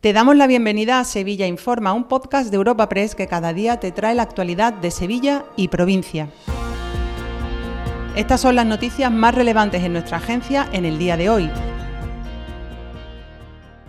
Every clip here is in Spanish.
Te damos la bienvenida a Sevilla Informa, un podcast de Europa Press que cada día te trae la actualidad de Sevilla y provincia. Estas son las noticias más relevantes en nuestra agencia en el día de hoy.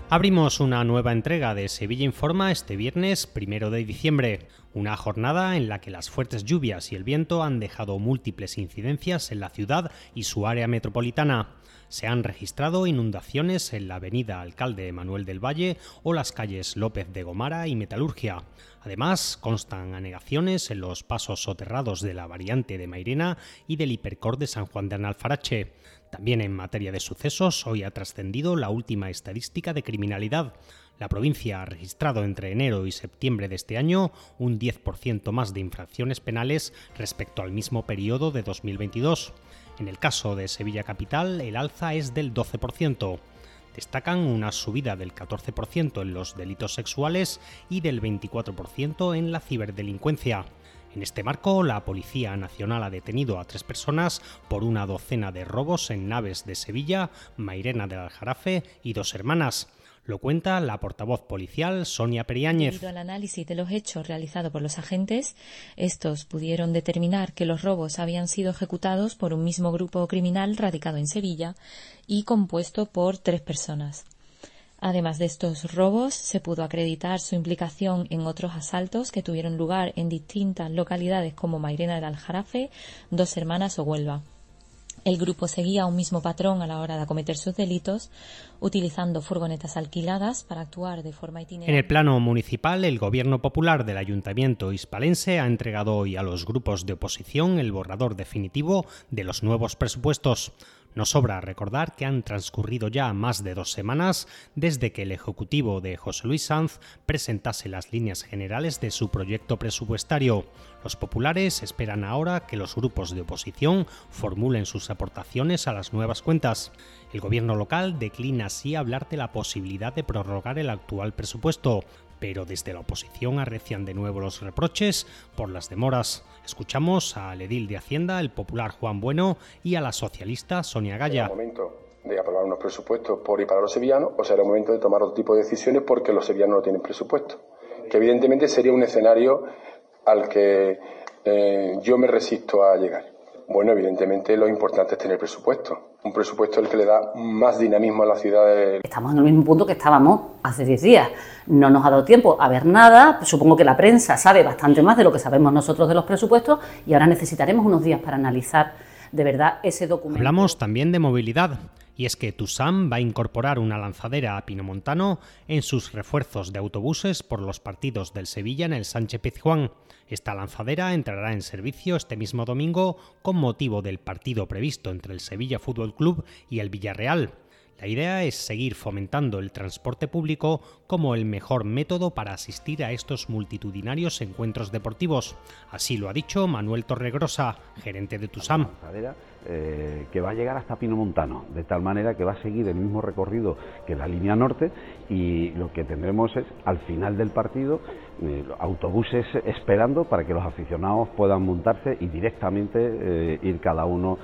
Abrimos una nueva entrega de Sevilla Informa este viernes primero de diciembre, una jornada en la que las fuertes lluvias y el viento han dejado múltiples incidencias en la ciudad y su área metropolitana se han registrado inundaciones en la avenida Alcalde Manuel del Valle o las calles López de Gomara y Metalurgia. Además, constan anegaciones en los pasos soterrados de la variante de Mairena y del hipercor de San Juan de Analfarache. También en materia de sucesos, hoy ha trascendido la última estadística de criminalidad. La provincia ha registrado entre enero y septiembre de este año un 10% más de infracciones penales respecto al mismo periodo de 2022. En el caso de Sevilla Capital, el alza es del 12%. Destacan una subida del 14% en los delitos sexuales y del 24% en la ciberdelincuencia. En este marco, la Policía Nacional ha detenido a tres personas por una docena de robos en naves de Sevilla, Mairena del Aljarafe y dos hermanas. Lo cuenta la portavoz policial Sonia Periáñez. Debido al análisis de los hechos realizado por los agentes, estos pudieron determinar que los robos habían sido ejecutados por un mismo grupo criminal radicado en Sevilla y compuesto por tres personas. Además de estos robos, se pudo acreditar su implicación en otros asaltos que tuvieron lugar en distintas localidades como Mairena del Aljarafe, Dos Hermanas o Huelva. El grupo seguía un mismo patrón a la hora de acometer sus delitos, utilizando furgonetas alquiladas para actuar de forma itinerante. En el plano municipal, el Gobierno Popular del Ayuntamiento hispalense ha entregado hoy a los grupos de oposición el borrador definitivo de los nuevos presupuestos. No sobra recordar que han transcurrido ya más de dos semanas desde que el Ejecutivo de José Luis Sanz presentase las líneas generales de su proyecto presupuestario. Los populares esperan ahora que los grupos de oposición formulen sus aportaciones a las nuevas cuentas. El gobierno local declina así hablar de la posibilidad de prorrogar el actual presupuesto, pero desde la oposición arrecian de nuevo los reproches por las demoras. Escuchamos al edil de Hacienda, el popular Juan Bueno, y a la socialista Sonia Gaya. momento de aprobar unos presupuestos por y para los sevillanos o será el momento de tomar otro tipo de decisiones porque los sevillanos no tienen presupuesto. Que evidentemente sería un escenario al que eh, yo me resisto a llegar. Bueno, evidentemente lo importante es tener presupuesto. Un presupuesto el que le da más dinamismo a la ciudad. Estamos en el mismo punto que estábamos hace 10 días. No nos ha dado tiempo a ver nada. Supongo que la prensa sabe bastante más de lo que sabemos nosotros de los presupuestos y ahora necesitaremos unos días para analizar de verdad ese documento. Hablamos también de movilidad. Y es que Tusam va a incorporar una lanzadera a Pinomontano en sus refuerzos de autobuses por los partidos del Sevilla en el Sánchez Pizjuán. Esta lanzadera entrará en servicio este mismo domingo con motivo del partido previsto entre el Sevilla Fútbol Club y el Villarreal. La idea es seguir fomentando el transporte público como el mejor método para asistir a estos multitudinarios encuentros deportivos. Así lo ha dicho Manuel Torregrosa, gerente de TUSAM. Eh, que va a llegar hasta Pino Montano, de tal manera que va a seguir el mismo recorrido que la línea norte y lo que tendremos es al final del partido eh, autobuses esperando para que los aficionados puedan montarse y directamente eh, ir cada uno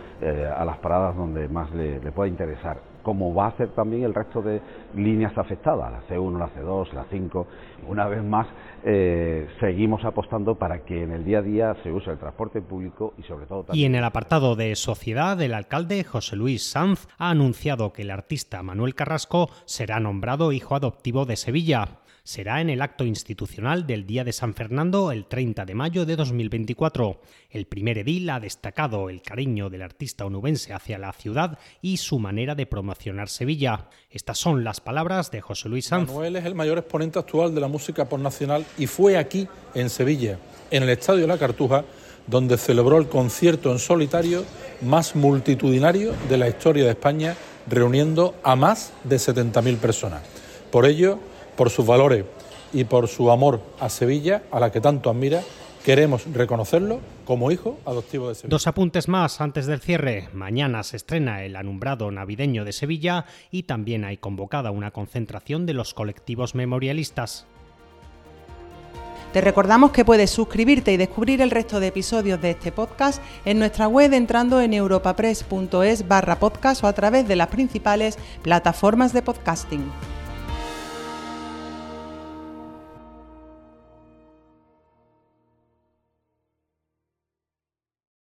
a las paradas donde más le pueda interesar como va a ser también el resto de líneas afectadas, la C1, la C2, la 5. Una vez más, eh, seguimos apostando para que en el día a día se use el transporte público y sobre todo... Y en el apartado de sociedad, el alcalde José Luis Sanz ha anunciado que el artista Manuel Carrasco será nombrado hijo adoptivo de Sevilla será en el acto institucional del Día de San Fernando el 30 de mayo de 2024. El primer edil ha destacado el cariño del artista onubense hacia la ciudad y su manera de promocionar Sevilla. Estas son las palabras de José Luis Sanz. Manuel es el mayor exponente actual de la música por nacional y fue aquí, en Sevilla, en el Estadio La Cartuja, donde celebró el concierto en solitario más multitudinario de la historia de España, reuniendo a más de 70.000 personas. Por ello, por sus valores y por su amor a Sevilla, a la que tanto admira, queremos reconocerlo como hijo adoptivo de Sevilla. Dos apuntes más antes del cierre. Mañana se estrena el alumbrado navideño de Sevilla y también hay convocada una concentración de los colectivos memorialistas. Te recordamos que puedes suscribirte y descubrir el resto de episodios de este podcast en nuestra web entrando en europapress.es barra podcast o a través de las principales plataformas de podcasting.